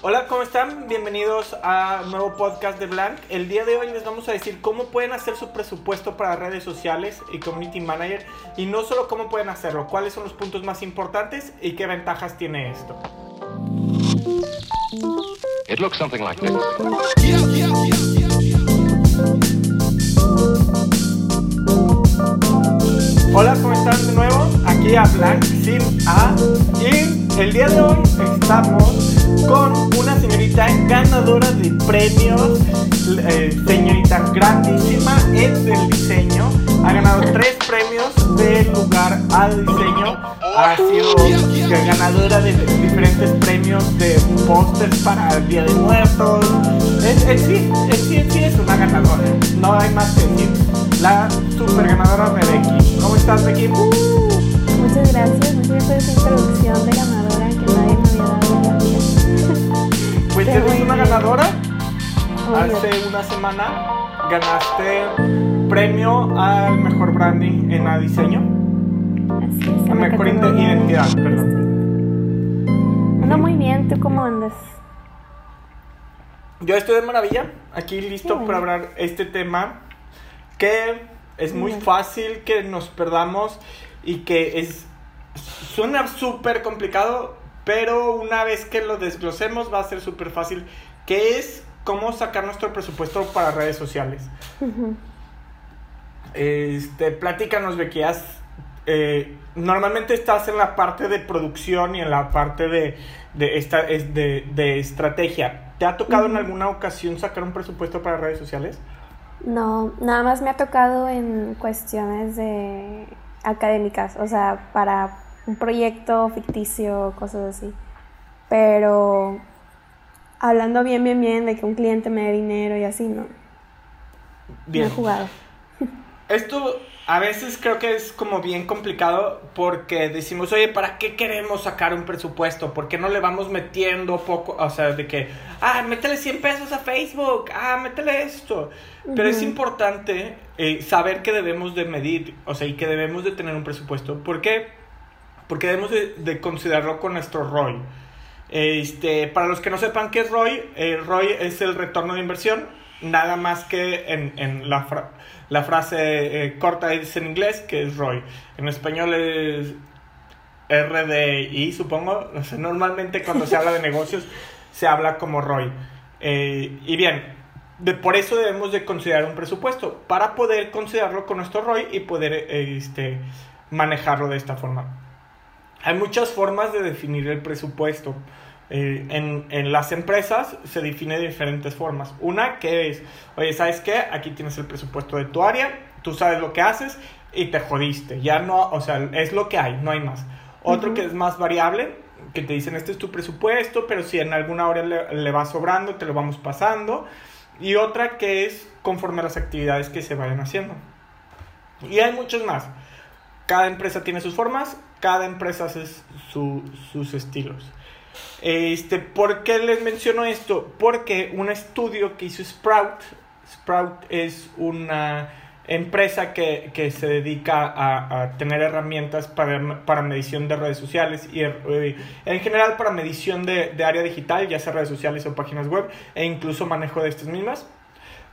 Hola, ¿cómo están? Bienvenidos a un nuevo podcast de Blank. El día de hoy les vamos a decir cómo pueden hacer su presupuesto para redes sociales y community manager y no solo cómo pueden hacerlo, cuáles son los puntos más importantes y qué ventajas tiene esto. It looks something like this. Hola, ¿cómo están de nuevo? Aquí a Blank sin A y el día de hoy estamos con una señorita ganadora de premios, eh, señorita grandísima en el diseño. Ha ganado tres premios del lugar al diseño. Ha sido ganadora de diferentes premios de pósters para el Día de Muertos. En, sí, en sí, es una ganadora. No hay más que decir. La super ganadora de. ¿Cómo estás, Becky? Muchas gracias. Muchas gracias por introducción de ganadora que nadie me había dado la vida. Pues eres una ganadora. Hace una semana ganaste premio al mejor branding en a diseño. Así es. A mejor identidad, perdón. Ando muy bien, ¿tú cómo andas? Yo estoy de maravilla, aquí listo para hablar este tema que es muy fácil que nos perdamos y que es suena súper complicado, pero una vez que lo desglosemos va a ser súper fácil, que es cómo sacar nuestro presupuesto para redes sociales. Este, platícanos, Becky, eh, normalmente estás en la parte de producción y en la parte de, de, esta, de, de estrategia. ¿Te ha tocado en alguna ocasión sacar un presupuesto para redes sociales? No, nada más me ha tocado en cuestiones de académicas, o sea, para un proyecto ficticio, cosas así. Pero hablando bien, bien, bien de que un cliente me dé dinero y así, no. Bien. he jugado. Esto a veces creo que es como bien complicado porque decimos, oye, ¿para qué queremos sacar un presupuesto? ¿Por qué no le vamos metiendo poco? O sea, de que, ah, métele 100 pesos a Facebook, ah, métele esto. Pero es importante eh, saber que debemos de medir, o sea, y que debemos de tener un presupuesto. ¿Por qué? porque debemos de, considerarlo con nuestro ROI. Este, para los que no sepan qué es ROI, el ROI es el retorno de inversión, nada más que en, la, la, frase eh, corta es en inglés, que es ROI. En español es RDI, supongo. normalmente cuando se habla de negocios se habla como ROI. Eh, y bien, de, por eso debemos de considerar un presupuesto, para poder considerarlo con nuestro ROI y poder este, manejarlo de esta forma. Hay muchas formas de definir el presupuesto. Eh, en, en, las empresas se define de diferentes formas. Una que es, oye, ¿sabes qué? Aquí tienes el presupuesto de tu área, tú sabes lo que haces y te jodiste. Ya no, o sea, es lo que hay, no hay más. Otro que es más variable, que te dicen, este es tu presupuesto, pero si en alguna hora le, le va sobrando, te lo vamos pasando. Y otra que es conforme a las actividades que se vayan haciendo. Y hay muchos más. Cada empresa tiene sus formas, cada empresa hace sus estilos. Este, ¿Por qué les menciono esto? Porque un estudio que hizo Sprout, Sprout es una empresa que, se dedica a, tener herramientas para, para, medición de redes sociales y eh, en general para medición de, área digital, ya sea redes sociales o páginas web, e incluso manejo de estas mismas.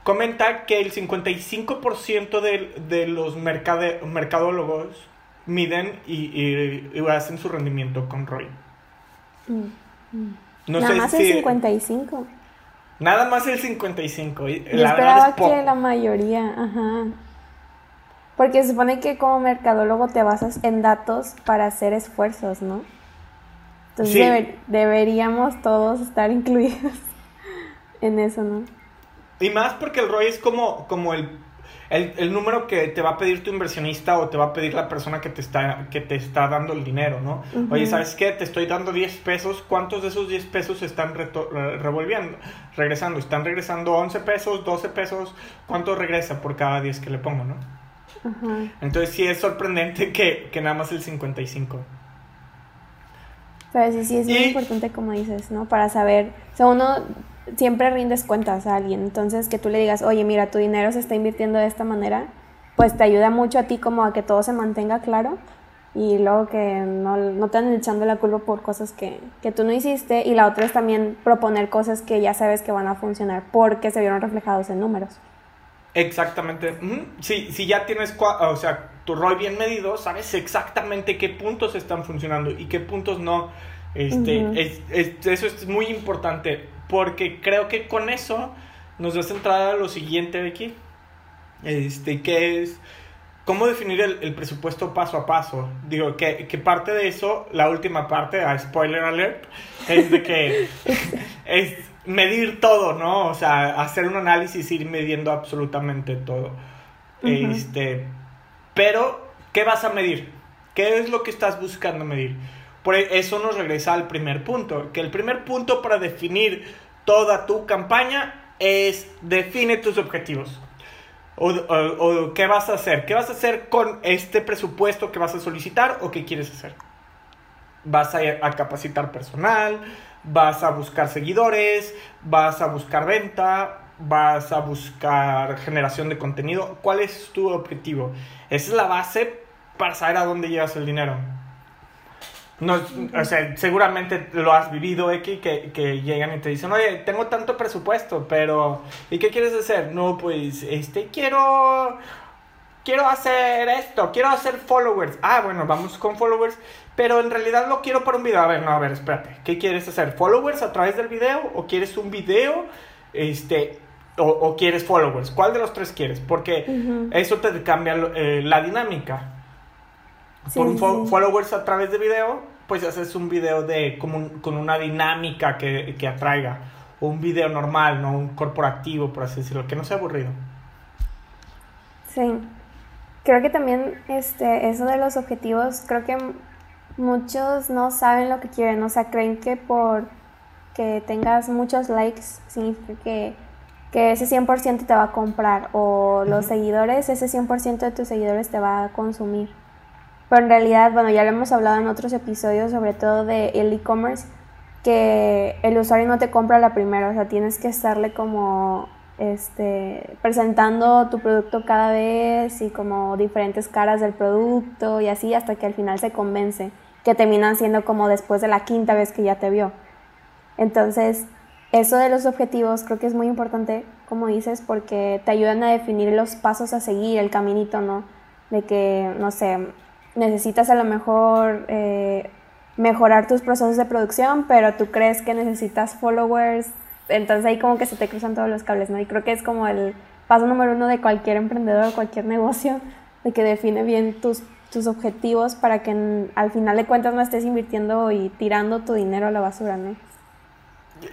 Comenta que el 55% de, de los mercadólogos miden y, hacen su rendimiento con ROI. Mm, nada más el 55. Nada más el 55. Yo la esperaba que la mayoría, ajá. Porque se supone que como mercadólogo te basas en datos para hacer esfuerzos, ¿no? Entonces deberíamos todos estar incluidos en eso, ¿no? Y más porque el ROI es como, como el, el, número que te va a pedir tu inversionista o te va a pedir la persona que te está, que te está dando el dinero, ¿no? Oye, ¿sabes qué? Te estoy dando 10 pesos. ¿Cuántos de esos 10 pesos están revolviendo, regresando? ¿Están regresando 11 pesos, 12 pesos? ¿Cuánto regresa por cada 10 que le pongo, no? Entonces sí es sorprendente que, que nada más el 55. Pero sí, sí es muy importante como dices, ¿no? Para saber, o sea, uno siempre rindes cuentas a alguien, entonces que tú le digas, oye, mira, tu dinero se está invirtiendo de esta manera, pues te ayuda mucho a ti como a que todo se mantenga claro y luego que no, no te andan echando la culpa por cosas que, que, tú no hiciste y la otra es también proponer cosas que ya sabes que van a funcionar porque se vieron reflejados en números. Exactamente. Si, si ya tienes, o sea, tu rol bien medido, sabes exactamente qué puntos están funcionando y qué puntos no. Este, eso es muy importante porque creo que con eso nos das entrada a lo siguiente aquí. Este, que es cómo definir el, presupuesto paso a paso. Digo, que, que, parte de eso, la última parte, a spoiler alert, es de que es medir todo, ¿no? O sea, hacer un análisis, ir midiendo absolutamente todo. Este, pero, ¿qué vas a medir? ¿Qué es lo que estás buscando medir? Por e, eso nos regresa al primer punto, que el primer punto para definir toda tu campaña es define tus objetivos. O, qué vas a hacer. ¿Qué vas a hacer con este presupuesto que vas a solicitar o qué quieres hacer? ¿Vas a, a capacitar personal? vas a buscar seguidores, vas a buscar venta, vas a buscar generación de contenido. ¿Cuál es tu objetivo? Esa es la base para saber a dónde llevas el dinero. No, o sea, seguramente lo has vivido, X, que, que llegan y te dicen, oye, tengo tanto presupuesto, pero ¿y qué quieres hacer? No, pues, este, quiero, quiero hacer esto, quiero hacer followers. Ah, bueno, vamos con followers pero en realidad lo quiero para un video. A ver, no, a ver, espérate. ¿Qué quieres hacer? ¿Followers a través del video? ¿O quieres un video? Este, o, quieres followers? ¿Cuál de los tres quieres? Porque eso te cambia eh, la dinámica. Por un followers a través de video, pues haces un video de, con una dinámica que, que atraiga. O un video normal, no un corporativo, por así decirlo, que no sea aburrido. Sí. Creo que también este, eso de los objetivos, creo que muchos no saben lo que quieren, o sea, creen que por que tengas muchos likes significa que, que ese 100% te va a comprar o los seguidores, ese 100% de tus seguidores te va a consumir. Pero en realidad, bueno, ya lo hemos hablado en otros episodios, sobre todo de el e-commerce, que el usuario no te compra la primera, o sea, tienes que estarle como este, presentando tu producto cada vez y como diferentes caras del producto y así hasta que al final se convence que terminan siendo como después de la quinta vez que ya te vio. Entonces, eso de los objetivos creo que es muy importante, como dices, porque te ayudan a definir los pasos a seguir, el caminito, ¿no? De que, no sé, necesitas a lo mejor eh, mejorar tus procesos de producción, pero tú crees que necesitas followers, entonces ahí como que se te cruzan todos los cables, ¿no? Y creo que es como el paso número uno de cualquier emprendedor, cualquier negocio, de que define bien tus tus objetivos para que al final de cuentas no estés invirtiendo y tirando tu dinero a la basura, ¿no?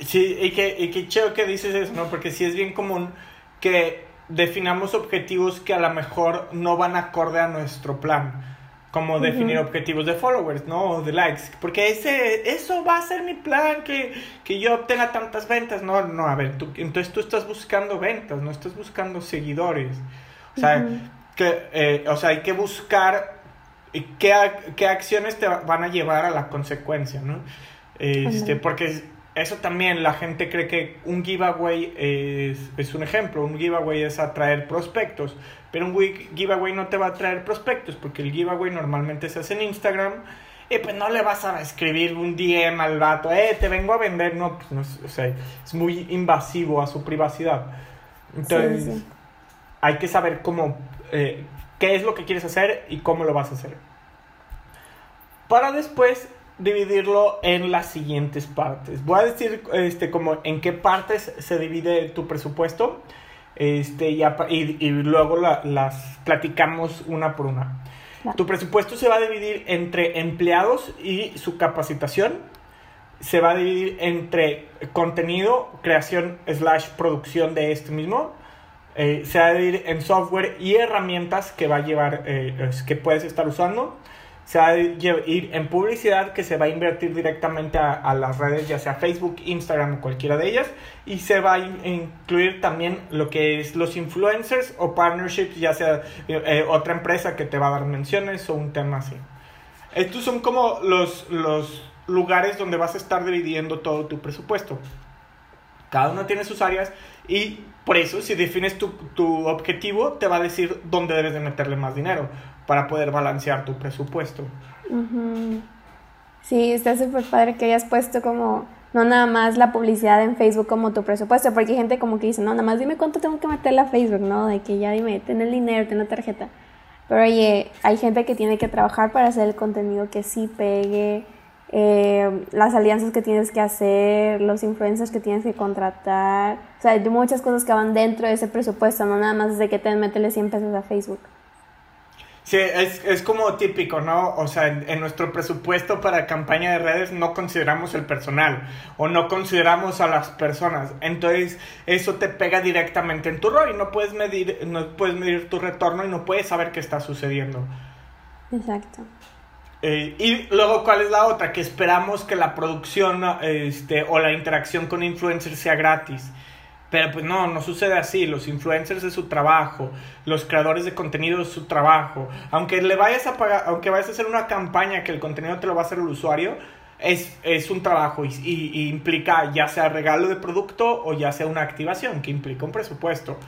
Sí, y que, y que chido que dices eso, ¿no? Porque sí es bien común que definamos objetivos que a lo mejor no van acorde a nuestro plan. Como definir objetivos de followers, ¿no? O de likes. Porque ese, eso va a ser mi plan, que, que yo obtenga tantas ventas. No, no, a ver, tú, entonces tú estás buscando ventas, no estás buscando seguidores. O sea, que, eh, o sea hay que buscar qué, qué acciones te van a llevar a la consecuencia, ¿no? Este, porque eso también la gente cree que un giveaway es, es, un ejemplo, un giveaway es atraer prospectos, pero un giveaway no te va a traer prospectos porque el giveaway normalmente se hace en Instagram y pues no le vas a escribir un DM al vato, eh, te vengo a vender, no, pues no o sea, es muy invasivo a su privacidad. Entonces, hay que saber cómo, eh, qué es lo que quieres hacer y cómo lo vas a hacer. Para después dividirlo en las siguientes partes. Voy a decir este, como en qué partes se divide tu presupuesto este, y, y, luego las platicamos una por una. Tu presupuesto se va a dividir entre empleados y su capacitación. Se va a dividir entre contenido, creación slash producción de este mismo eh, se va a ir en software y herramientas que va a llevar, eh, que puedes estar usando. Se va a ir en publicidad que se va a invertir directamente a, las redes, ya sea Facebook, Instagram o cualquiera de ellas. Y se va a incluir también lo que es los influencers o partnerships, ya sea eh, otra empresa que te va a dar menciones o un tema así. Estos son como los, los lugares donde vas a estar dividiendo todo tu presupuesto. Cada uno tiene sus áreas y por eso si defines tu, tu objetivo te va a decir dónde debes de meterle más dinero para poder balancear tu presupuesto. Sí, está súper padre que hayas puesto como no nada más la publicidad en Facebook como tu presupuesto, porque hay gente como que dice, no, nada más dime cuánto tengo que meterle a Facebook, ¿no? De que ya dime, ten el dinero, ten la tarjeta. Pero oye, hay gente que tiene que trabajar para hacer el contenido que sí pegue, eh, las alianzas que tienes que hacer, los influencers que tienes que contratar. O sea, hay muchas cosas que van dentro de ese presupuesto, no nada más de que te meterle 100 pesos a Facebook. Sí, es, es, como típico, ¿no? O sea, en, nuestro presupuesto para campaña de redes no consideramos el personal o no consideramos a las personas. Entonces, eso te pega directamente en tu rol y no puedes medir, no puedes medir tu retorno y no puedes saber qué está sucediendo. Exacto. Eh, y luego, ¿cuál es la otra? Que esperamos que la producción este, o la interacción con influencers sea gratis. Pero pues no, no sucede así. Los influencers es su trabajo, los creadores de contenido es su trabajo. Aunque le vayas a pagar, aunque vayas a hacer una campaña que el contenido te lo va a hacer el usuario, es, es un trabajo y, implica ya sea regalo de producto o ya sea una activación que implica un presupuesto.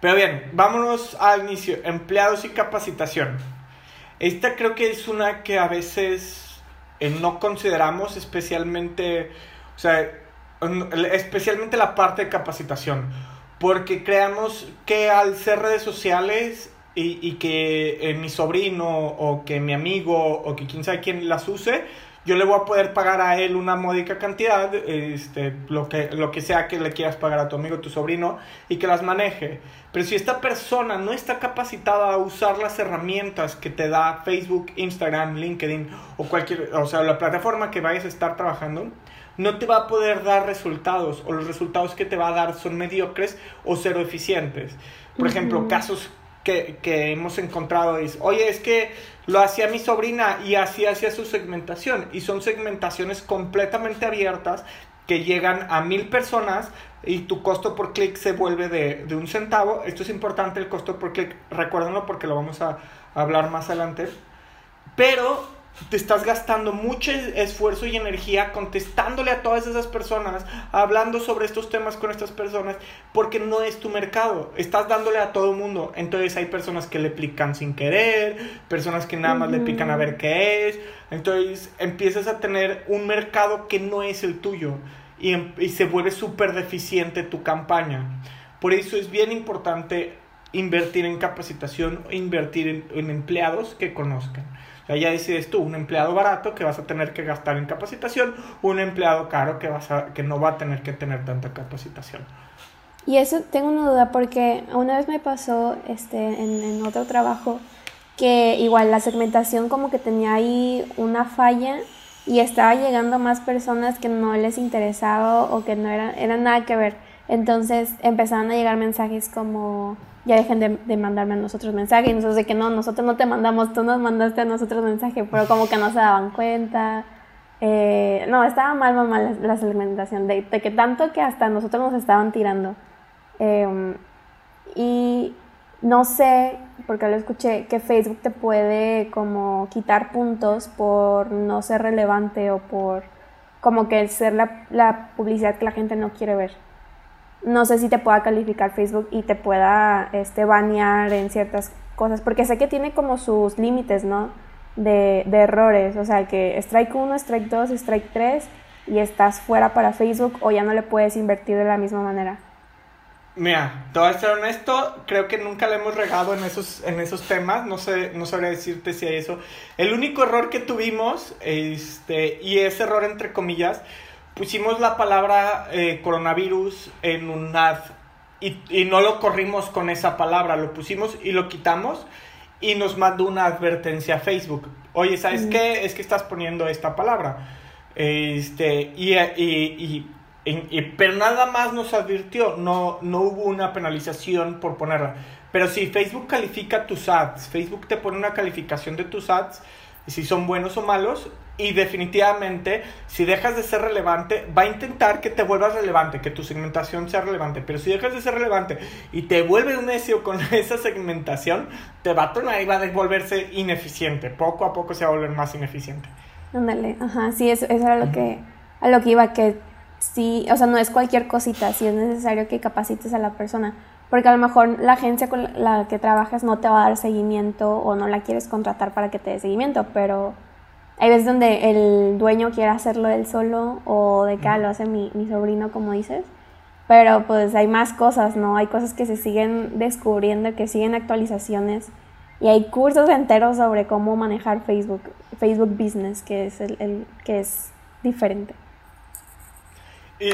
Pero bien, vámonos al inicio. Empleados y capacitación. Esta creo que es una que a veces eh, no consideramos especialmente, o sea, especialmente la parte de capacitación, porque creamos que al ser redes sociales y, y que eh, mi sobrino o que mi amigo o que quien sabe quién las use, yo le voy a poder pagar a él una módica cantidad, este, lo, que, lo que sea que le quieras pagar a tu amigo, tu sobrino, y que las maneje. Pero si esta persona no está capacitada a usar las herramientas que te da Facebook, Instagram, LinkedIn o cualquier, o sea, la plataforma que vayas a estar trabajando, no te va a poder dar resultados o los resultados que te va a dar son mediocres o cero eficientes. Por ejemplo, casos que, que, hemos encontrado es, oye, es que lo hacía mi sobrina y así hacía su segmentación y son segmentaciones completamente abiertas que llegan a mil personas y tu costo por clic se vuelve de, de, un centavo. Esto es importante, el costo por clic, recuérdenlo porque lo vamos a, a hablar más adelante. Pero te estás gastando mucho esfuerzo y energía contestándole a todas esas personas, hablando sobre estos temas con estas personas, porque no es tu mercado. Estás dándole a todo el mundo. Entonces hay personas que le pican sin querer, personas que nada más le pican a ver qué es. Entonces empiezas a tener un mercado que no es el tuyo y, em, se vuelve súper deficiente tu campaña. Por eso es bien importante invertir en capacitación, invertir en empleados que conozcan ya decides tú, un empleado barato que vas a tener que gastar en capacitación, un empleado caro que, vas a, que no va a tener que tener tanta capacitación. Y eso tengo una duda porque una vez me pasó este, en, en otro trabajo que igual la segmentación como que tenía ahí una falla y estaba llegando más personas que no les interesaba o que no eran, eran nada que ver. Entonces empezaron a llegar mensajes como ya dejen de, mandarme a nosotros mensajes. Y nosotros de que no, nosotros no te mandamos, tú nos mandaste a nosotros mensaje, pero como que no se daban cuenta. Eh, no, estaba mal, mal la, segmentación, de, que tanto que hasta nosotros nos estaban tirando. Em, y no sé, porque lo escuché, que Facebook te puede como quitar puntos por no ser relevante o por como que ser la publicidad que la gente no quiere ver no sé si te pueda calificar Facebook y te pueda este, banear en ciertas cosas, porque sé que tiene como sus límites, ¿no? De, errores, o sea, que strike 1, strike 2, strike 3 y estás fuera para Facebook o ya no le puedes invertir de la misma manera. Mira, te voy a ser honesto, creo que nunca le hemos regado en esos, en esos temas, no sé, no sabría decirte si hay eso. El único error que tuvimos, este, y ese error entre comillas, pusimos la palabra eh, coronavirus en un ad y, y, no lo corrimos con esa palabra, lo pusimos y lo quitamos y nos mandó una advertencia a Facebook. Oye, ¿sabes qué? Es que estás poniendo esta palabra. Este, y, y, y, pero nada más nos advirtió, no, no hubo una penalización por ponerla. Pero si Facebook califica tus ads, Facebook te pone una calificación de tus ads, si son buenos o malos, y definitivamente, si dejas de ser relevante, va a intentar que te vuelvas relevante, que tu segmentación sea relevante. Pero si dejas de ser relevante y te vuelve un necio con esa segmentación, te va a tornar y va a volverse ineficiente. Poco a poco se va a volver más ineficiente. Ándale, ajá, sí, eso, eso era lo que, a lo que iba, que sí, o sea, no es cualquier cosita, sí es necesario que capacites a la persona, porque a lo mejor la agencia con la que trabajas no te va a dar seguimiento o no la quieres contratar para que te dé seguimiento, pero hay veces donde el dueño quiere hacerlo él solo o de que lo hace mi, mi sobrino, como dices. Pero pues hay más cosas, ¿no? Hay cosas que se siguen descubriendo, que siguen actualizaciones. Y hay cursos enteros sobre cómo manejar Facebook, Facebook Business, que es el, el que es diferente. Y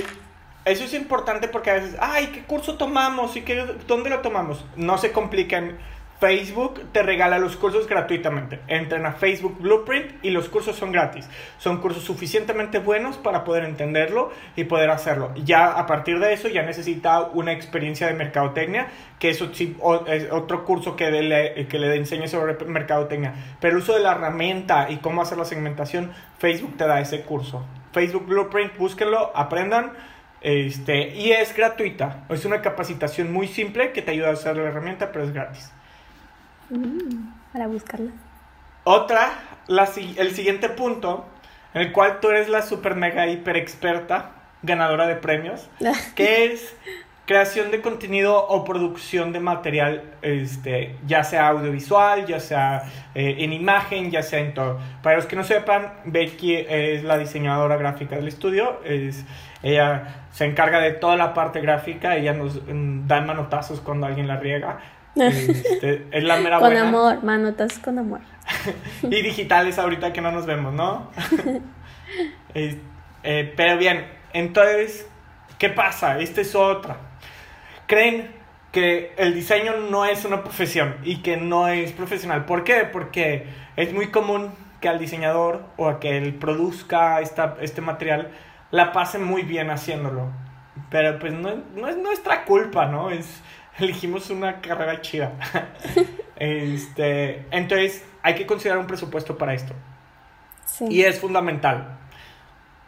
eso es importante porque a veces, ay, ¿qué curso tomamos? ¿Y qué, dónde lo tomamos? No se compliquen. Facebook te regala los cursos gratuitamente. Entren a Facebook Blueprint y los cursos son gratis. Son cursos suficientemente buenos para poder entenderlo y poder hacerlo. Ya a partir de eso ya necesita una experiencia de mercadotecnia, que eso sí, es otro curso que le, que le enseñe sobre mercadotecnia. Pero el uso de la herramienta y cómo hacer la segmentación, Facebook te da ese curso. Facebook Blueprint, búsquenlo, aprendan. Este, y es gratuita. Es una capacitación muy simple que te ayuda a usar la herramienta, pero es gratis. Mm, para buscarla. Otra, la, el siguiente punto, en el cual tú eres la super mega hiper experta, ganadora de premios, que es creación de contenido o producción de material, este, ya sea audiovisual, ya sea eh, en imagen, ya sea en todo. Para los que no sepan, Becky es la diseñadora gráfica del estudio, es, ella se encarga de toda la parte gráfica, ella nos mm, da manotazos cuando alguien la riega. Este, es la mera Con amor, manotazos con amor. y digitales ahorita que no nos vemos, ¿no? Eh, pero bien, entonces, ¿qué pasa? Esta es otra creen que el diseño no es una profesión y que no es profesional. ¿Por qué? Porque es muy común que al diseñador o a que él produzca esta, este material la pase muy bien haciéndolo. Pero pues no, no es nuestra culpa, ¿no? Es, elegimos una carrera chida. este, entonces hay que considerar un presupuesto para esto. Y es fundamental.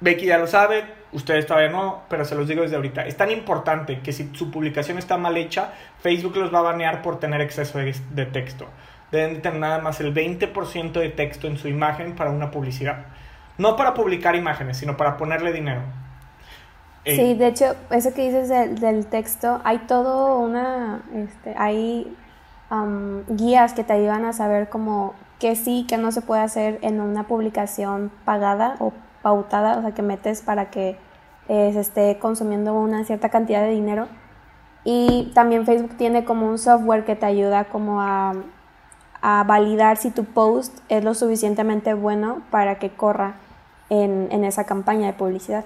Becky ya lo sabe, ustedes todavía no, pero se los digo desde ahorita. Es tan importante que si su publicación está mal hecha, Facebook los va a banear por tener exceso de, texto. Deben tener nada más el 20% de texto en su imagen para una publicidad. No para publicar imágenes, sino para ponerle dinero. Sí, de hecho, eso que dices del, texto, hay todo una, este, hay guías que te ayudan a saber como que sí, que no se puede hacer en una publicación pagada o pautada, o sea, que metes para que eh, se esté consumiendo una cierta cantidad de dinero. Y también Facebook tiene como un software que te ayuda como a, a validar si tu post es lo suficientemente bueno para que corra en, en esa campaña de publicidad.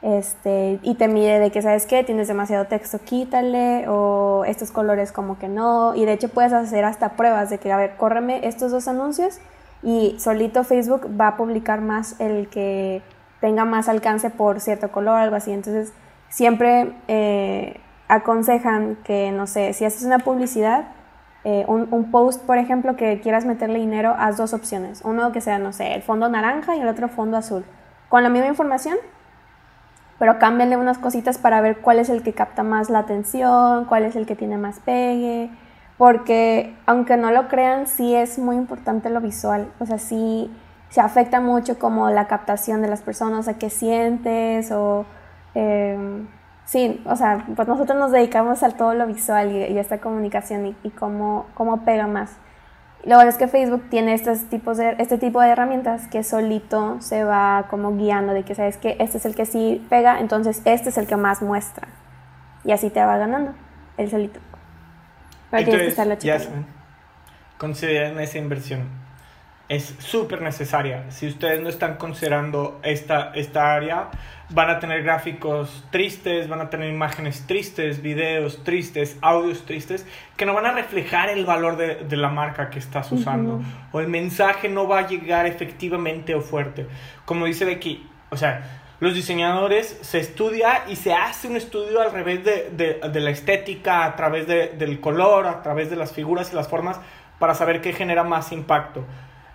Este, y te mide de que, ¿sabes qué? Tienes demasiado texto, quítale, o estos colores como que no. Y de hecho puedes hacer hasta pruebas de que, a ver, córreme estos dos anuncios y solito Facebook va a publicar más el que tenga más alcance por cierto color, algo así. Entonces, siempre eh, aconsejan que, no sé, si haces una publicidad, eh, un, post, por ejemplo, que quieras meterle dinero, haz dos opciones. Uno que sea, no sé, el fondo naranja y el otro fondo azul. Con la misma información, pero cámbiale unas cositas para ver cuál es el que capta más la atención, cuál es el que tiene más pegue porque aunque no lo crean, sí es muy importante lo visual, o sea, sí se afecta mucho como la captación de las personas, sea, qué sientes o... Em, sí, o sea, pues nosotros nos dedicamos a todo lo visual y, a esta comunicación y, cómo, cómo pega más. Lo bueno es que Facebook tiene estos tipos de, este tipo de herramientas que solito se va como guiando de que sabes que este es el que sí pega, entonces este es el que más muestra. Y así te va ganando, el solito. Entonces, ya consideren esa inversión. Es súper necesaria. Si ustedes no están considerando esta, esta área, van a tener gráficos tristes, van a tener imágenes tristes, videos tristes, audios tristes, que no van a reflejar el valor de, de la marca que estás usando. O el mensaje no va a llegar efectivamente o fuerte. Como dice Becky, o sea, los diseñadores se estudia y se hace un estudio al revés de, la estética, a través del color, a través de las figuras y las formas, para saber qué genera más impacto.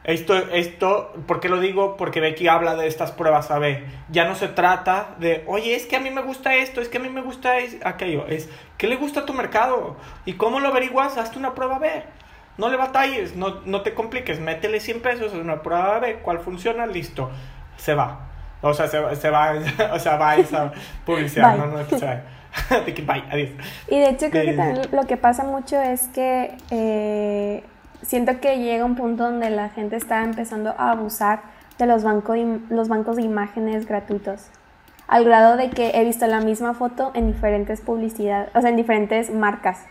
Esto, esto, ¿por qué lo digo? Porque Becky habla de estas pruebas A-B. Ya no se trata de, oye, es que a mí me gusta esto, es que a mí me gusta aquello. Es, ¿qué le gusta a tu mercado? ¿Y cómo lo averiguas? Hazte una prueba B. No le batalles, no, no te compliques, métele 100 pesos en una prueba B. ¿Cuál funciona? Listo, se va O sea, se, se va, o sea, va esa publicidad, no, no, que se vaya. de que bye, adiós. Y de hecho creo que también lo que pasa mucho es que eh, siento que llega un punto donde la gente está empezando a abusar de los, banco, los bancos de imágenes gratuitos. Al grado de que he visto la misma foto en diferentes publicidades, o sea, en diferentes marcas.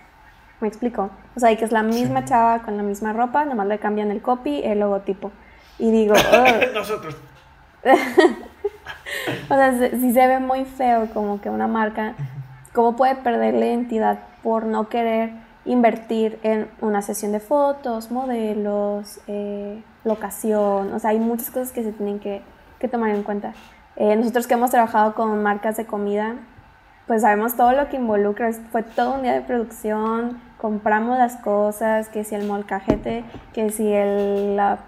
¿Me explico? O sea, que es la misma chava con la misma ropa, nomás le cambian el copy, el logotipo. Y digo, nosotros. o sea, si se ve muy feo como que una marca, ¿cómo puede perder la identidad por no querer invertir en una sesión de fotos, modelos, eh, locación? O sea, hay muchas cosas que se tienen que, que tomar en cuenta. Eh, nosotros que hemos trabajado con marcas de comida, pues sabemos todo lo que involucra. Fue todo un día de producción, compramos las cosas, que si el molcajete, que si el, la,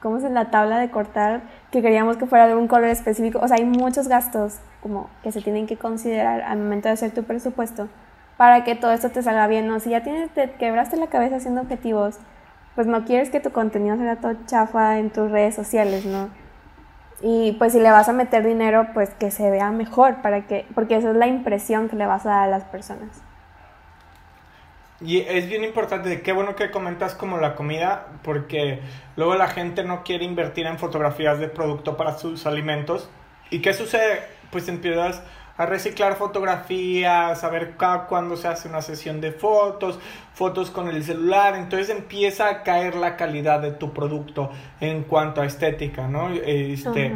¿cómo es la tabla de cortar, que queríamos que fuera de un color específico. O sea, hay muchos gastos como que se tienen que considerar al momento de hacer tu presupuesto para que todo esto te salga bien. ¿no? Si ya tienes, te quebraste la cabeza haciendo objetivos, pues no quieres que tu contenido sea todo chafa en tus redes sociales, ¿no? Y pues si le vas a meter dinero, pues que se vea mejor, para que, porque esa es la impresión que le vas a dar a las personas. Y es bien importante, qué bueno que comentas como la comida, porque luego la gente no quiere invertir en fotografías de producto para sus alimentos. ¿Y qué sucede? Pues empiezas a reciclar fotografías, a ver cuándo se hace una sesión de fotos, fotos con el celular, entonces empieza a caer la calidad de tu producto en cuanto a estética, ¿no? Este,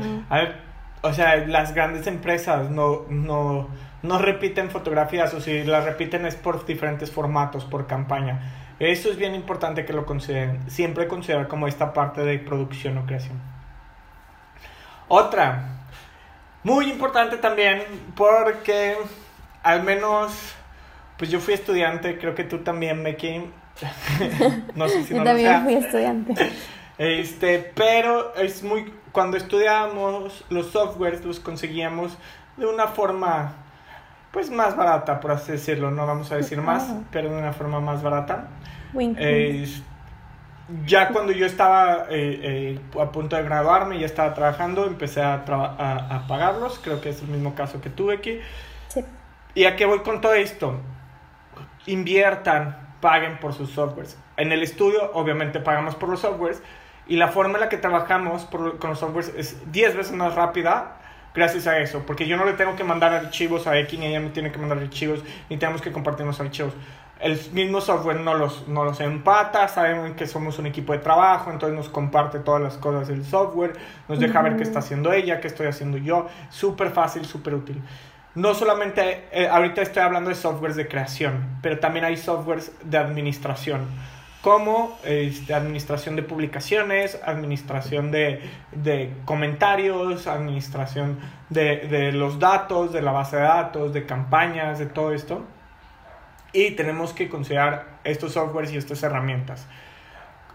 o sea, las grandes empresas no, no, no repiten fotografías o si las repiten es por diferentes formatos, por campaña. Eso es bien importante que lo consideren. Siempre considerar como esta parte de producción o creación. Otra, muy importante también porque al menos, pues yo fui estudiante, creo que tú también, Meki. no sé si yo también fui estudiante. Este, pero es muy, cuando estudiábamos los softwares los conseguíamos de una forma, pues más barata, por así decirlo, no vamos a decir más, pero de una forma más barata ya cuando yo estaba eh, eh, a punto de graduarme, ya estaba trabajando, empecé a, a, pagarlos, creo que es el mismo caso que tuve aquí. Sí. ¿Y a qué voy con todo esto? Inviertan, paguen por sus softwares. En el estudio, obviamente, pagamos por los softwares y la forma en la que trabajamos con los softwares es 10 veces más rápida gracias a eso, porque yo no le tengo que mandar archivos a X, ni ella me tiene que mandar archivos, ni tenemos que compartir los archivos el mismo software no los, no los empata, saben que somos un equipo de trabajo, entonces nos comparte todas las cosas del software, nos deja ver qué está haciendo ella, qué estoy haciendo yo, súper fácil, súper útil. No solamente, eh, ahorita estoy hablando de softwares de creación, pero también hay softwares de administración, como este, administración de publicaciones, administración de, de comentarios, administración de, de los datos, de la base de datos, de campañas, de todo esto y tenemos que considerar estos softwares y estas herramientas.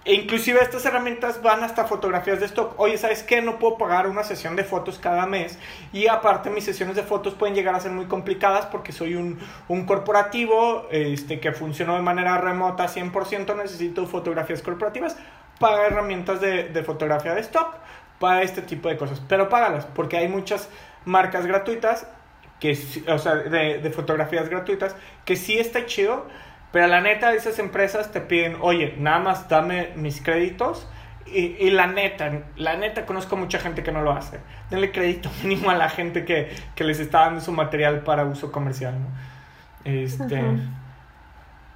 E inclusive estas herramientas van hasta fotografías de stock. Oye, ¿sabes qué? No puedo pagar una sesión de fotos cada mes. Y aparte mis sesiones de fotos pueden llegar a ser muy complicadas porque soy un, un corporativo este, que funciona de manera remota 100%. Necesito fotografías corporativas. Paga herramientas de, de fotografía de stock para este tipo de cosas. Pero págalas porque hay muchas marcas gratuitas que, o sea, de, de, fotografías gratuitas, que sí está chido, pero la neta esas empresas te piden, oye, nada más dame mis créditos. Y, y, la neta, la neta conozco mucha gente que no lo hace. Denle crédito mínimo a la gente que, que les está dando su material para uso comercial, ¿no? Este...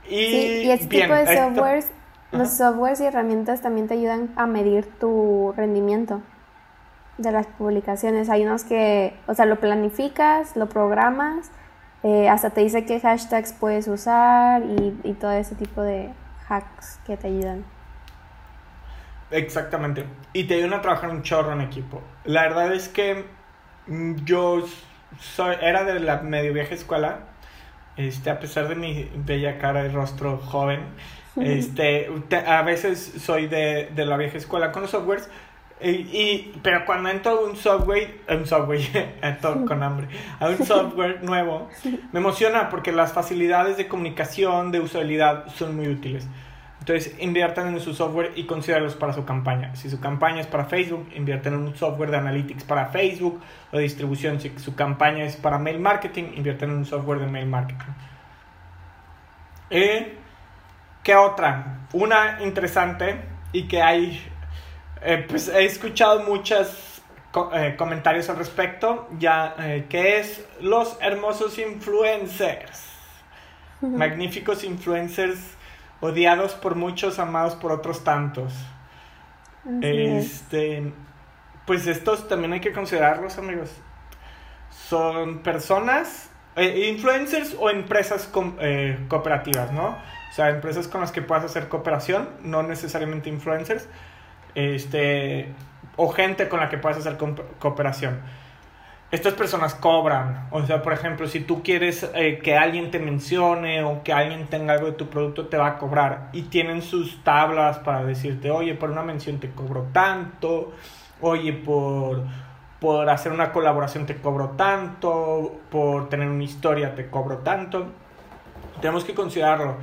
Y, y este tipo de softwares, los softwares y herramientas también te ayudan a medir tu rendimiento de las publicaciones. Hay unos que, o sea, lo planificas, lo programas, eh, hasta te dice qué hashtags puedes usar y, y, todo ese tipo de hacks que te ayudan. Exactamente. Y te ayudan a trabajar un chorro en equipo. La verdad es que mm, yo soy, era de la medio vieja escuela. Este, a pesar de mi bella cara y rostro joven, este, a veces soy de, de la vieja escuela con los softwares, y, pero cuando entro a un software, un software, con hambre, a un software nuevo, me emociona porque las facilidades de comunicación, de usabilidad son muy útiles. Entonces inviertan en su software y considéralos para su campaña. Si su campaña es para Facebook, inviertan en un software de analytics para Facebook o de distribución. Si su campaña es para mail marketing, inviertan en un software de mail marketing. Eh, ¿Qué otra? Una interesante y que hay, eh, pues he escuchado muchos eh, comentarios al respecto, ya que es los hermosos influencers. Magníficos influencers odiados por muchos, amados por otros tantos. este, pues estos también hay que considerarlos, amigos. Son personas, eh, influencers o empresas eh, cooperativas, ¿no? O sea, empresas con las que puedas hacer cooperación, no necesariamente influencers, este, o gente con la que puedas hacer cooperación estas personas cobran. O sea, por ejemplo, si tú quieres eh, que alguien te mencione o que alguien tenga algo de tu producto, te va a cobrar. Y tienen sus tablas para decirte, oye, por una mención te cobro tanto, oye, por, por hacer una colaboración te cobro tanto, por tener una historia te cobro tanto. Tenemos que considerarlo,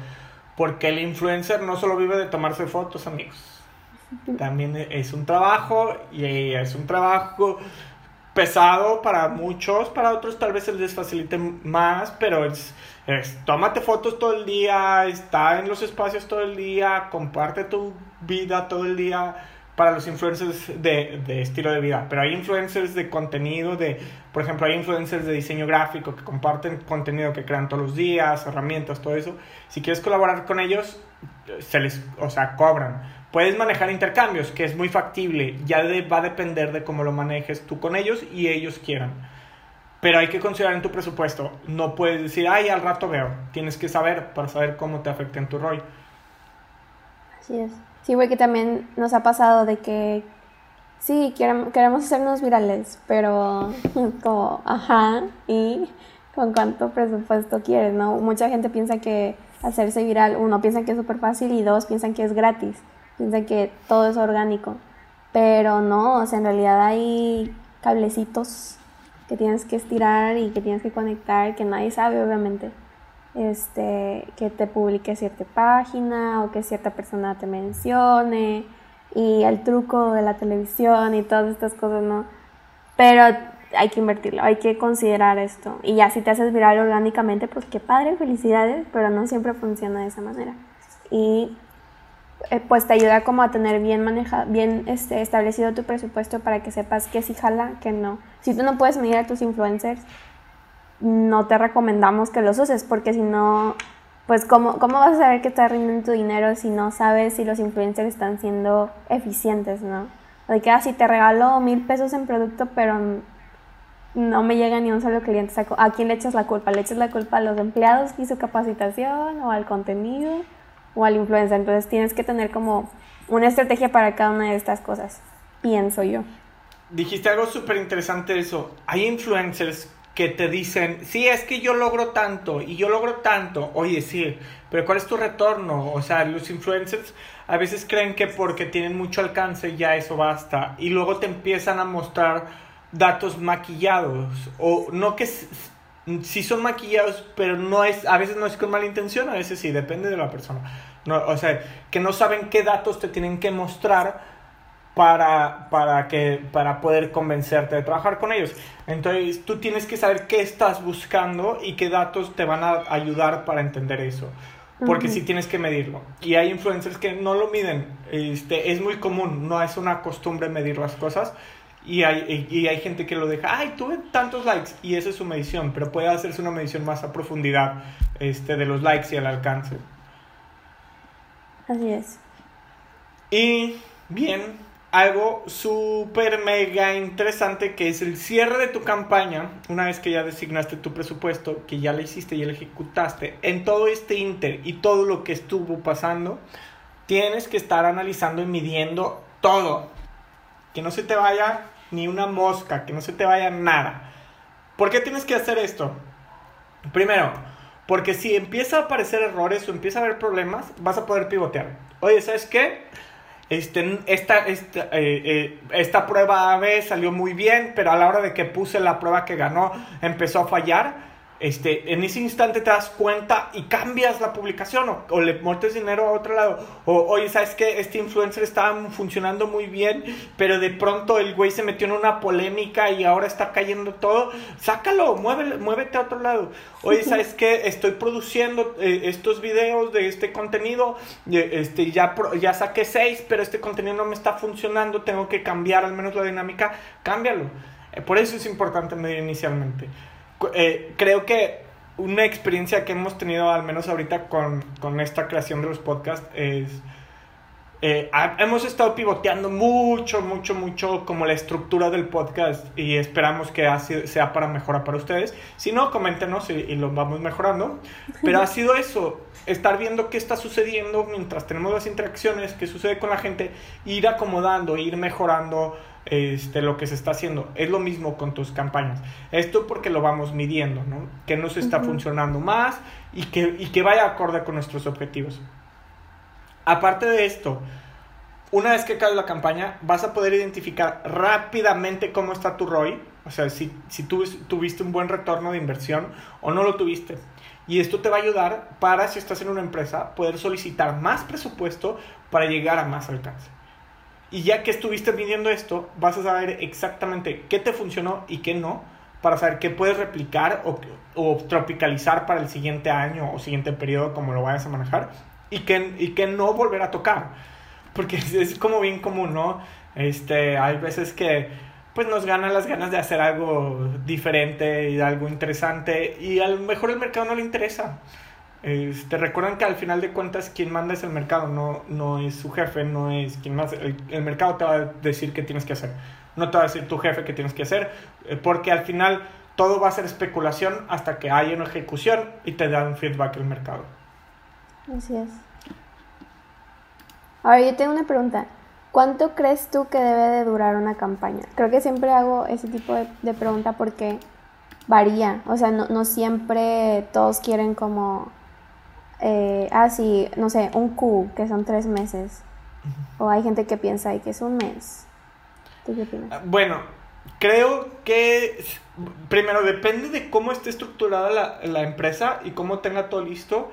porque el influencer no solo vive de tomarse fotos, amigos. También es un trabajo y es un trabajo pesado para muchos, para otros tal vez se les facilite más, pero es, es, tómate fotos todo el día, está en los espacios todo el día, comparte tu vida todo el día para los influencers de, de, estilo de vida, pero hay influencers de contenido, de, por ejemplo, hay influencers de diseño gráfico que comparten contenido que crean todos los días, herramientas, todo eso. Si quieres colaborar con ellos, se les, o sea, cobran Puedes manejar intercambios, que es muy factible. Ya va a depender de cómo lo manejes tú con ellos y ellos quieran. Pero hay que considerar en tu presupuesto. No puedes decir, ay, al rato veo. Tienes que saber para saber cómo te afecta en tu ROI. Así es. Sí, güey, que también nos ha pasado de que sí, queremos, queremos hacernos virales, pero como, ajá, y con cuánto presupuesto quieres, ¿no? Mucha gente piensa que hacerse viral, uno piensa que es súper fácil y dos piensan que es gratis piensa que todo es orgánico, pero no, o sea, en realidad hay cablecitos que tienes que estirar y que tienes que conectar, que nadie sabe obviamente. Este, que te publique cierta página o que cierta persona te mencione y el truco de la televisión y todas estas cosas, ¿no? Pero hay que invertirlo, hay que considerar esto. Y ya si te haces viral orgánicamente, pues qué padre, felicidades, pero no siempre funciona de esa manera. Y eh, pues te ayuda como a tener bien manejado, bien este, establecido tu presupuesto para que sepas que sí jala, que no. Si tú no puedes medir a tus influencers, no te recomendamos que los uses, porque si no, pues ¿cómo, cómo vas a saber que está rindiendo tu dinero si no sabes si los influencers están siendo eficientes, ¿no? De que, ah, si te regalo mil pesos en producto, pero no me llega ni un solo cliente, ¿a quién le echas la culpa? ¿Le echas la culpa a los empleados y su capacitación o al contenido? O al influencer. Entonces tienes que tener como una estrategia para cada una de estas cosas, pienso yo. Dijiste algo súper interesante eso. Hay influencers que te dicen, sí, es que yo logro tanto y yo logro tanto. Oye, sí, pero ¿cuál es tu retorno? O sea, los influencers a veces creen que porque tienen mucho alcance ya eso basta y luego te empiezan a mostrar datos maquillados o no que sí son maquillados, pero no es, a veces no es con mala intención, a veces sí, depende de la persona. No, o sea, que no saben qué datos te tienen que mostrar para, para, que, para poder convencerte de trabajar con ellos. Entonces, tú tienes que saber qué estás buscando y qué datos te van a ayudar para entender eso. Porque sí tienes que medirlo. Y hay influencers que no lo miden. Este, es muy común, no es una costumbre medir las cosas. Y hay, y hay gente que lo deja, ay, tuve tantos likes, y esa es su medición, pero puede hacerse una medición más a profundidad este, de los likes y el alcance. Así es. Y bien, algo súper mega interesante que es el cierre de tu campaña, una vez que ya designaste tu presupuesto, que ya lo hiciste y ya lo ejecutaste, en todo este inter y todo lo que estuvo pasando, tienes que estar analizando y midiendo todo. Que no se te vaya ni una mosca, que no se te vaya nada. ¿Por qué tienes que hacer esto? Primero, porque si empieza a aparecer errores o empieza a haber problemas, vas a poder pivotear. Oye, ¿sabes qué? Este, esta, esta, eh, eh, esta prueba AB salió muy bien, pero a la hora de que puse la prueba que ganó, empezó a fallar. Este, en ese instante te das cuenta y cambias la publicación o, le metes dinero a otro lado. O, oye, ¿sabes que Este influencer estaba funcionando muy bien, pero de pronto el güey se metió en una polémica y ahora está cayendo todo. Sácalo, muévete a otro lado. Oye, ¿sabes qué? Estoy produciendo eh, estos videos de este contenido, este, ya, ya saqué seis, pero este contenido no me está funcionando, tengo que cambiar al menos la dinámica, cámbialo. Eh, por eso es importante medir inicialmente. Eh, creo que una experiencia que hemos tenido, al menos ahorita con, con esta creación de los podcasts, es... Eh, hemos estado pivoteando mucho, mucho, mucho como la estructura del podcast y esperamos que sea para mejora para ustedes. Si no, coméntenos y, y, lo vamos mejorando. Pero ha sido eso, estar viendo qué está sucediendo mientras tenemos las interacciones, qué sucede con la gente, ir acomodando, ir mejorando este, lo que se está haciendo. Es lo mismo con tus campañas. Esto porque lo vamos midiendo, ¿no? Que nos está funcionando más y que, y que vaya acorde con nuestros objetivos. Aparte de esto, una vez que cae la campaña, vas a poder identificar rápidamente cómo está tu ROI. O sea, si, si tuviste un buen retorno de inversión o no lo tuviste. Y esto te va a ayudar para, si estás en una empresa, poder solicitar más presupuesto para llegar a más alcance. Y ya que estuviste midiendo esto, vas a saber exactamente qué te funcionó y qué no, para saber qué puedes replicar o, tropicalizar para el siguiente año o siguiente periodo, como lo vayas a manejar, y qué, y que no volver a tocar. Porque es, como bien común, ¿no? Este, hay veces que pues nos ganan las ganas de hacer algo diferente y algo interesante y a lo mejor el mercado no le interesa. Este, recuerdan que al final de cuentas quien manda es el mercado, no, no es su jefe, no es quien más... El, mercado te va a decir qué tienes que hacer, no te va a decir tu jefe qué tienes que hacer, eh, porque al final todo va a ser especulación hasta que haya una ejecución y te da un feedback el mercado. Así es. Ahora yo tengo una pregunta. ¿Cuánto crees tú que debe de durar una campaña? Creo que siempre hago ese tipo de, de pregunta porque varía. O sea, no, no siempre todos quieren como eh, ah, sí, no sé, un Q, que son tres meses. O hay gente que piensa ahí que es un mes. ¿Tú qué opinas? Ah, bueno, creo que primero depende de cómo esté estructurada la, la, empresa y cómo tenga todo listo.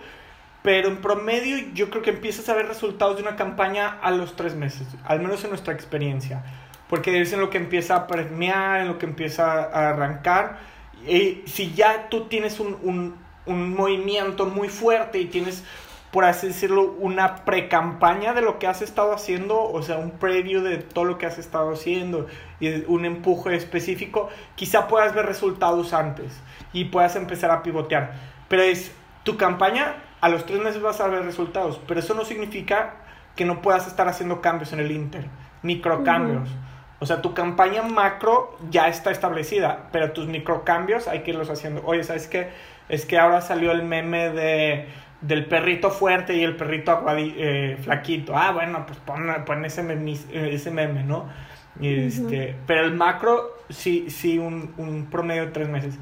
Pero en promedio yo creo que empiezas a ver resultados de una campaña a los tres meses, al menos en nuestra experiencia. Porque es en lo que empieza a premiar, en lo que empieza a arrancar. Y si ya tú tienes un un movimiento muy fuerte y tienes, por así decirlo, una pre-campaña de lo que has estado haciendo, o sea, un preview de todo lo que has estado haciendo y un empuje específico, quizá puedas ver resultados antes y puedas empezar a pivotear. Pero es tu campaña, a los tres meses vas a ver resultados, pero eso no significa que no puedas estar haciendo cambios en el Inter, microcambios. O sea, tu campaña macro ya está establecida, pero tus microcambios hay que irlos haciendo. Oye, ¿sabes qué? Es que ahora salió el meme de del perrito fuerte y el perrito eh, flaquito. Ah, bueno, pues pon, ese, meme, ese meme, ¿no? Este, Pero el macro, sí, sí un, un, promedio de tres meses.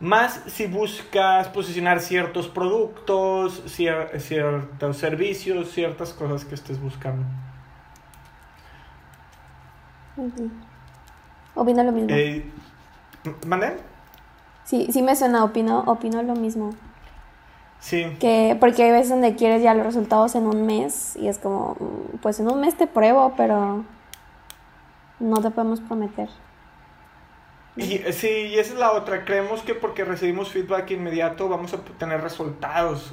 Más si buscas posicionar ciertos productos, ciertos servicios, ciertas cosas que estés buscando. Opino lo mismo. Eh, Sí, sí me suena, opino, opino lo mismo. Sí. Que, porque hay veces donde quieres ya los resultados en un mes y es como, mm, pues en un mes te pruebo, pero no te podemos prometer. Y, sí, y esa es la otra. Creemos que porque recibimos feedback inmediato vamos a tener resultados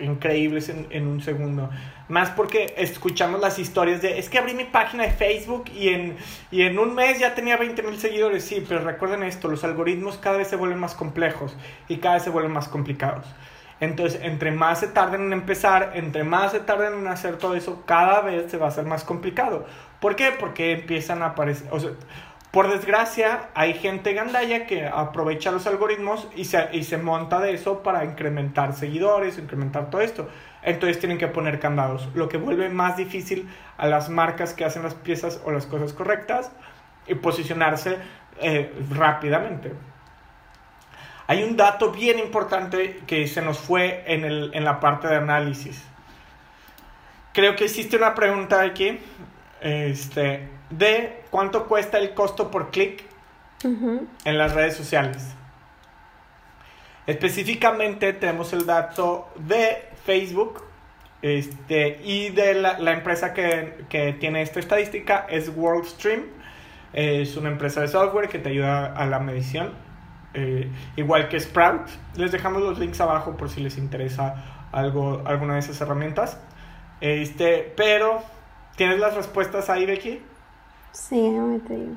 increíbles en, en, un segundo. Más porque escuchamos las historias de, es que abrí mi página de Facebook y en, y en un mes ya tenía 20 mil seguidores. Sí, pero recuerden esto, los algoritmos cada vez se vuelven más complejos y cada vez se vuelven más complicados. Entonces, entre más se tarden en empezar, entre más se tarden en hacer todo eso, cada vez se va a hacer más complicado. ¿Por qué? Porque empiezan a aparecer... O sea, por desgracia, hay gente gandaya que aprovecha los algoritmos y se, y se monta de eso para incrementar seguidores, incrementar todo esto. Entonces tienen que poner candados, lo que vuelve más difícil a las marcas que hacen las piezas o las cosas correctas y posicionarse eh, rápidamente. Hay un dato bien importante que se nos fue en, el, en la parte de análisis. Creo que existe una pregunta aquí. Este, de cuánto cuesta el costo por clic en las redes sociales. Específicamente tenemos el dato de Facebook este, y de la, la empresa que, que, tiene esta estadística es WorldStream. Es una empresa de software que te ayuda a la medición. Eh, igual que Sprout. Les dejamos los links abajo por si les interesa algo, alguna de esas herramientas. Este, pero, ¿tienes las respuestas ahí, Becky? Sí, me te digo.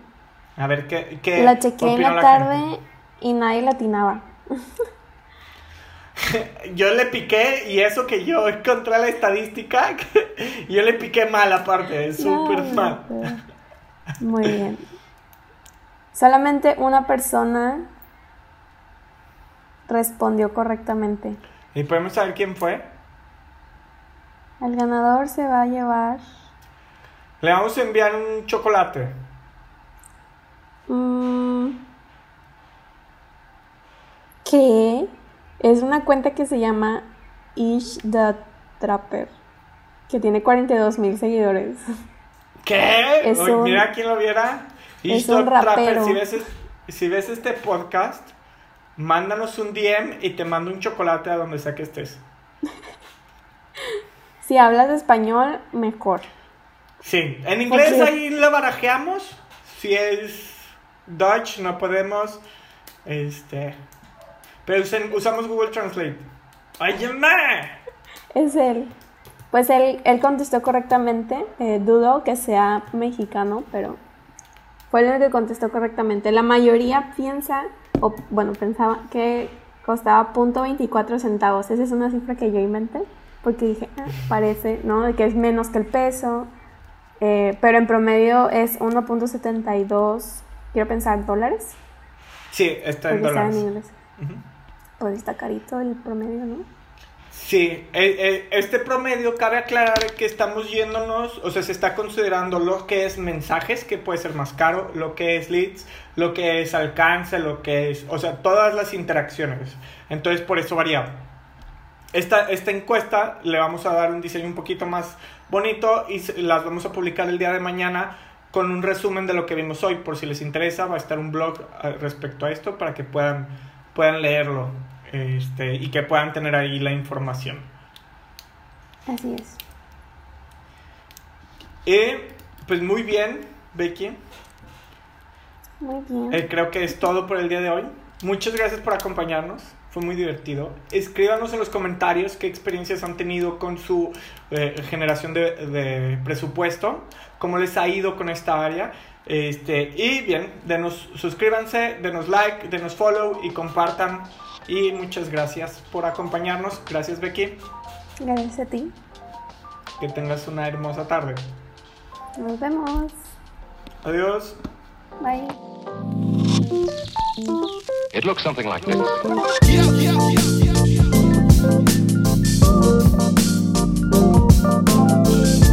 A ver, ¿qué, qué La chequé en la, tarde y nadie latinaba. yo le piqué y eso que yo encontré la estadística, yo le piqué mal aparte, es súper mal. Muy bien. Solamente una persona respondió correctamente. ¿Y podemos saber quién fue? El ganador se va a llevar. Le vamos a enviar un chocolate. Mm. ¿Qué? Es una cuenta que se llama Ish the Trapper, que tiene 42 mil seguidores. ¿Qué? Es mira quién lo viera. Ish the Trapper. Si ves, si ves este podcast, mándanos un DM y te mando un chocolate a donde sea que estés. si hablas español, mejor. Sí, en inglés ahí lo barajeamos. Si es Dutch, no podemos. Este. Pero usamos Google Translate. ¡Ay, Es él. Pues él, él contestó correctamente. Eh, dudo que sea mexicano, pero fue el que contestó correctamente. La mayoría piensa, o bueno, pensaba que costaba .24 centavos. Esa es una cifra que yo inventé, porque dije, ah, parece, ¿no? Que es menos que el peso. Eh, pero en promedio es 1.72, quiero pensar, dólares. Sí, está en dólares. Pues está carito el promedio, ¿no? Sí, eh, eh, este promedio cabe aclarar que estamos yéndonos, o sea, se está considerando lo que es mensajes, que puede ser más caro, lo que es leads, lo que es alcance, lo que es, o sea, todas las interacciones. Entonces, por eso varía. Esta, esta encuesta le vamos a dar un diseño un poquito más bonito y las vamos a publicar el día de mañana con un resumen de lo que vimos hoy. Por si les interesa, va a estar un blog eh, respecto a esto para que puedan, puedan leerlo este, y que puedan tener ahí la información. Así es. Y pues muy bien, Becky. Muy bien. Eh, creo que es todo por el día de hoy. Muchas gracias por acompañarnos. Fue muy divertido. Escríbanos en los comentarios qué experiencias han tenido con su eh, generación de, de, presupuesto, cómo les ha ido con esta área. Este, y bien, denos, suscríbanse, denos like, denos follow y compartan y muchas gracias por acompañarnos. Gracias, Becky. Gracias a ti. Que tengas una hermosa tarde. Nos vemos. Adiós. Bye. It looks something like this.